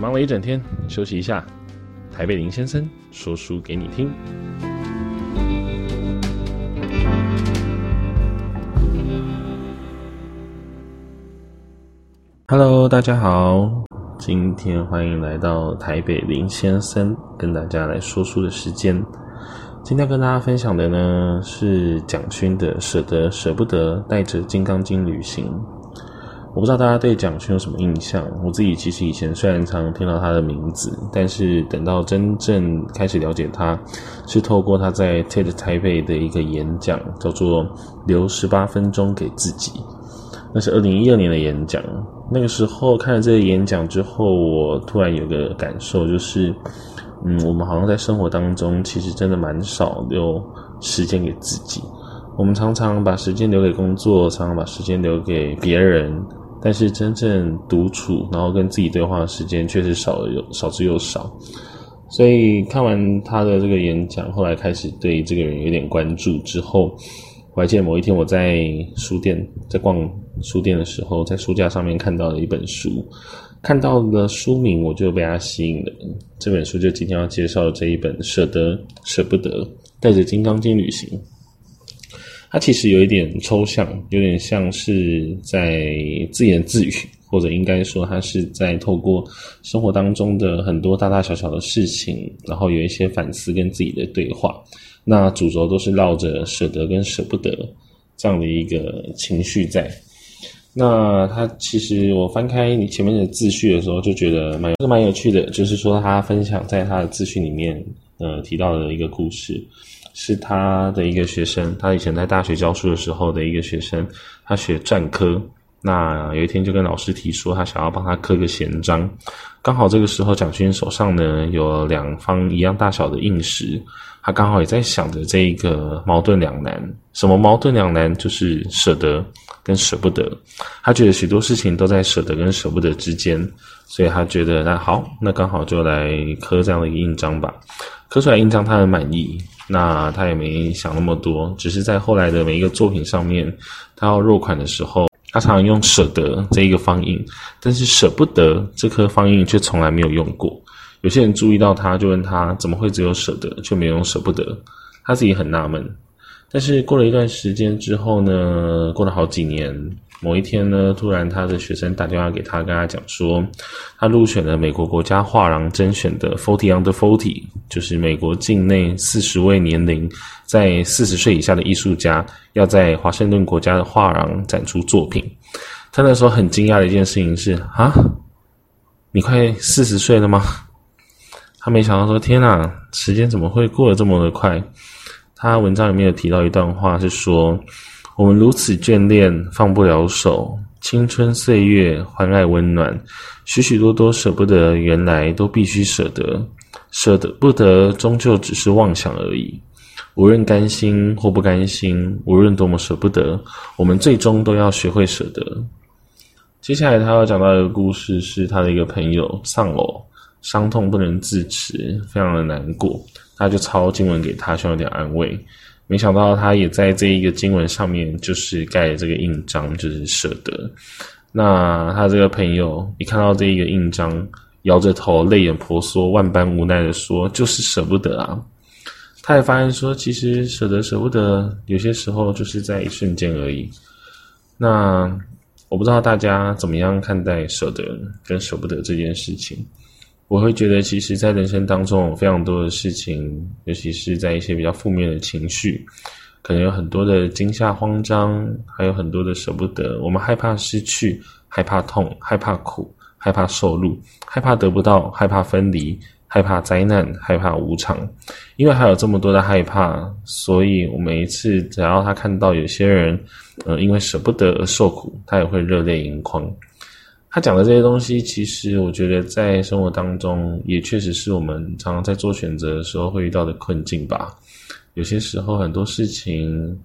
忙了一整天，休息一下。台北林先生说书给你听。Hello，大家好，今天欢迎来到台北林先生跟大家来说书的时间。今天跟大家分享的呢是蒋勋的《舍得舍不得带着金刚经旅行》。我不知道大家对蒋勋有什么印象？我自己其实以前虽然常常听到他的名字，但是等到真正开始了解他，是透过他在 TED 台北的一个演讲，叫做“留十八分钟给自己”。那是二零一二年的演讲。那个时候看了这个演讲之后，我突然有个感受，就是，嗯，我们好像在生活当中，其实真的蛮少留时间给自己。我们常常把时间留给工作，常常把时间留给别人。但是真正独处，然后跟自己对话的时间确实少了，又少之又少。所以看完他的这个演讲，后来开始对这个人有点关注。之后，我还记得某一天我在书店，在逛书店的时候，在书架上面看到了一本书，看到了书名，我就被他吸引了。这本书就今天要介绍的这一本《舍得舍不得，带着金刚经旅行》。它其实有一点抽象，有点像是在自言自语，或者应该说，它是在透过生活当中的很多大大小小的事情，然后有一些反思跟自己的对话。那主轴都是绕着舍得跟舍不得这样的一个情绪在。那他其实我翻开你前面的自序的时候，就觉得蛮蛮有趣的，就是说他分享在他的自序里面，呃，提到的一个故事。是他的一个学生，他以前在大学教书的时候的一个学生，他学篆刻。那有一天就跟老师提说，他想要帮他刻个闲章。刚好这个时候，蒋勋手上呢有两方一样大小的硬石，他刚好也在想着这一个矛盾两难。什么矛盾两难？就是舍得跟舍不得。他觉得许多事情都在舍得跟舍不得之间，所以他觉得那好，那刚好就来刻这样的一个印章吧。刻出来印章，他很满意。那他也没想那么多，只是在后来的每一个作品上面，他要落款的时候，他常常用“舍得”这一个方印，但是“舍不得”这颗方印却从来没有用过。有些人注意到他，就问他怎么会只有“舍得”却没有“舍不得”，他自己很纳闷。但是过了一段时间之后呢，过了好几年。某一天呢，突然他的学生打电话给他，跟他讲说，他入选了美国国家画廊甄选的 Forty Under Forty，就是美国境内四十位年龄在四十岁以下的艺术家，要在华盛顿国家的画廊展出作品。他那时候很惊讶的一件事情是啊，你快四十岁了吗？他没想到说，天哪，时间怎么会过得这么的快？他文章里面有提到一段话是说。我们如此眷恋，放不了手，青春岁月欢爱温暖，许许多多舍不得，原来都必须舍得，舍得不得，终究只是妄想而已。无论甘心或不甘心，无论多么舍不得，我们最终都要学会舍得。接下来他要讲到一个故事，是他的一个朋友丧偶，伤痛不能自持，非常的难过，他就抄经文给他，希望有点安慰。没想到他也在这一个经文上面，就是盖了这个印章，就是舍得。那他这个朋友一看到这一个印章，摇着头，泪眼婆娑，万般无奈的说：“就是舍不得啊。”他也发现说，其实舍得舍不得，有些时候就是在一瞬间而已。那我不知道大家怎么样看待舍得跟舍不得这件事情。我会觉得，其实，在人生当中有非常多的事情，尤其是在一些比较负面的情绪，可能有很多的惊吓、慌张，还有很多的舍不得。我们害怕失去，害怕痛，害怕苦，害怕受辱，害怕得不到，害怕分离，害怕灾难，害怕无常。因为还有这么多的害怕，所以我每一次只要他看到有些人，呃，因为舍不得而受苦，他也会热泪盈眶。他讲的这些东西，其实我觉得在生活当中也确实是我们常常在做选择的时候会遇到的困境吧。有些时候很多事情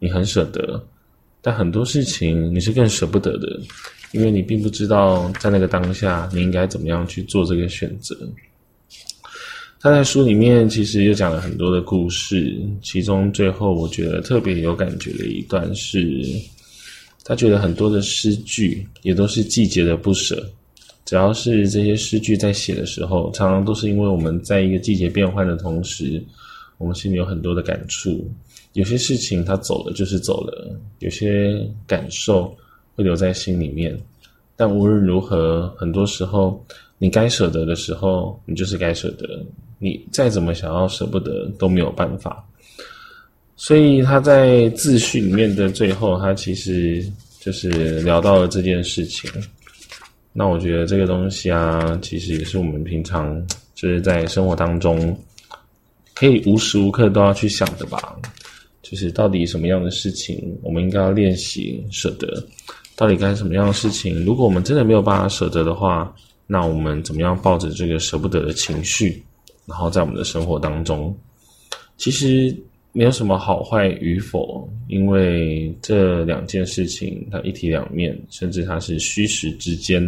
你很舍得，但很多事情你是更舍不得的，因为你并不知道在那个当下你应该怎么样去做这个选择。他在书里面其实又讲了很多的故事，其中最后我觉得特别有感觉的一段是。他觉得很多的诗句也都是季节的不舍，只要是这些诗句在写的时候，常常都是因为我们在一个季节变换的同时，我们心里有很多的感触。有些事情它走了就是走了，有些感受会留在心里面。但无论如何，很多时候你该舍得的时候，你就是该舍得。你再怎么想要舍不得都没有办法。所以他在自序里面的最后，他其实就是聊到了这件事情。那我觉得这个东西啊，其实也是我们平常就是在生活当中可以无时无刻都要去想的吧。就是到底什么样的事情，我们应该要练习舍得？到底该什么样的事情？如果我们真的没有办法舍得的话，那我们怎么样抱着这个舍不得的情绪，然后在我们的生活当中，其实没有什么好坏与否，因为这两件事情它一体两面，甚至它是虚实之间，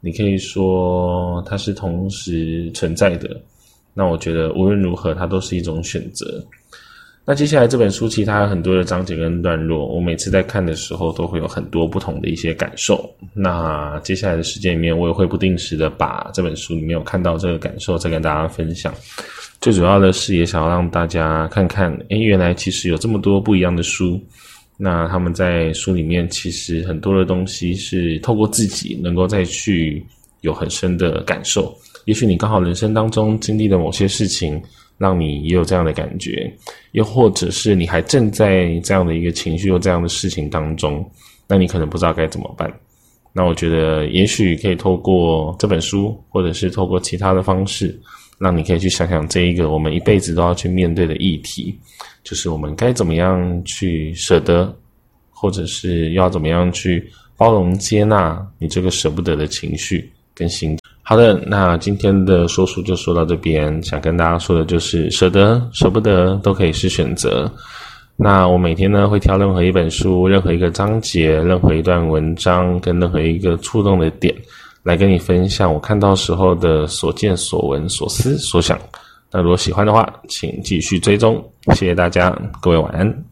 你可以说它是同时存在的。那我觉得无论如何，它都是一种选择。那接下来这本书其实它有很多的章节跟段落，我每次在看的时候都会有很多不同的一些感受。那接下来的时间里面，我也会不定时的把这本书里面有看到这个感受再跟大家分享。最主要的是也想要让大家看看，诶，原来其实有这么多不一样的书。那他们在书里面其实很多的东西是透过自己能够再去有很深的感受。也许你刚好人生当中经历了某些事情，让你也有这样的感觉，又或者是你还正在这样的一个情绪或这样的事情当中，那你可能不知道该怎么办。那我觉得也许可以透过这本书，或者是透过其他的方式。让你可以去想想这一个我们一辈子都要去面对的议题，就是我们该怎么样去舍得，或者是要怎么样去包容接纳你这个舍不得的情绪跟心。好的，那今天的说书就说到这边，想跟大家说的就是舍得、舍不得都可以是选择。那我每天呢会挑任何一本书、任何一个章节、任何一段文章跟任何一个触动的点。来跟你分享我看到时候的所见所闻所思所想。那如果喜欢的话，请继续追踪。谢谢大家，各位晚安。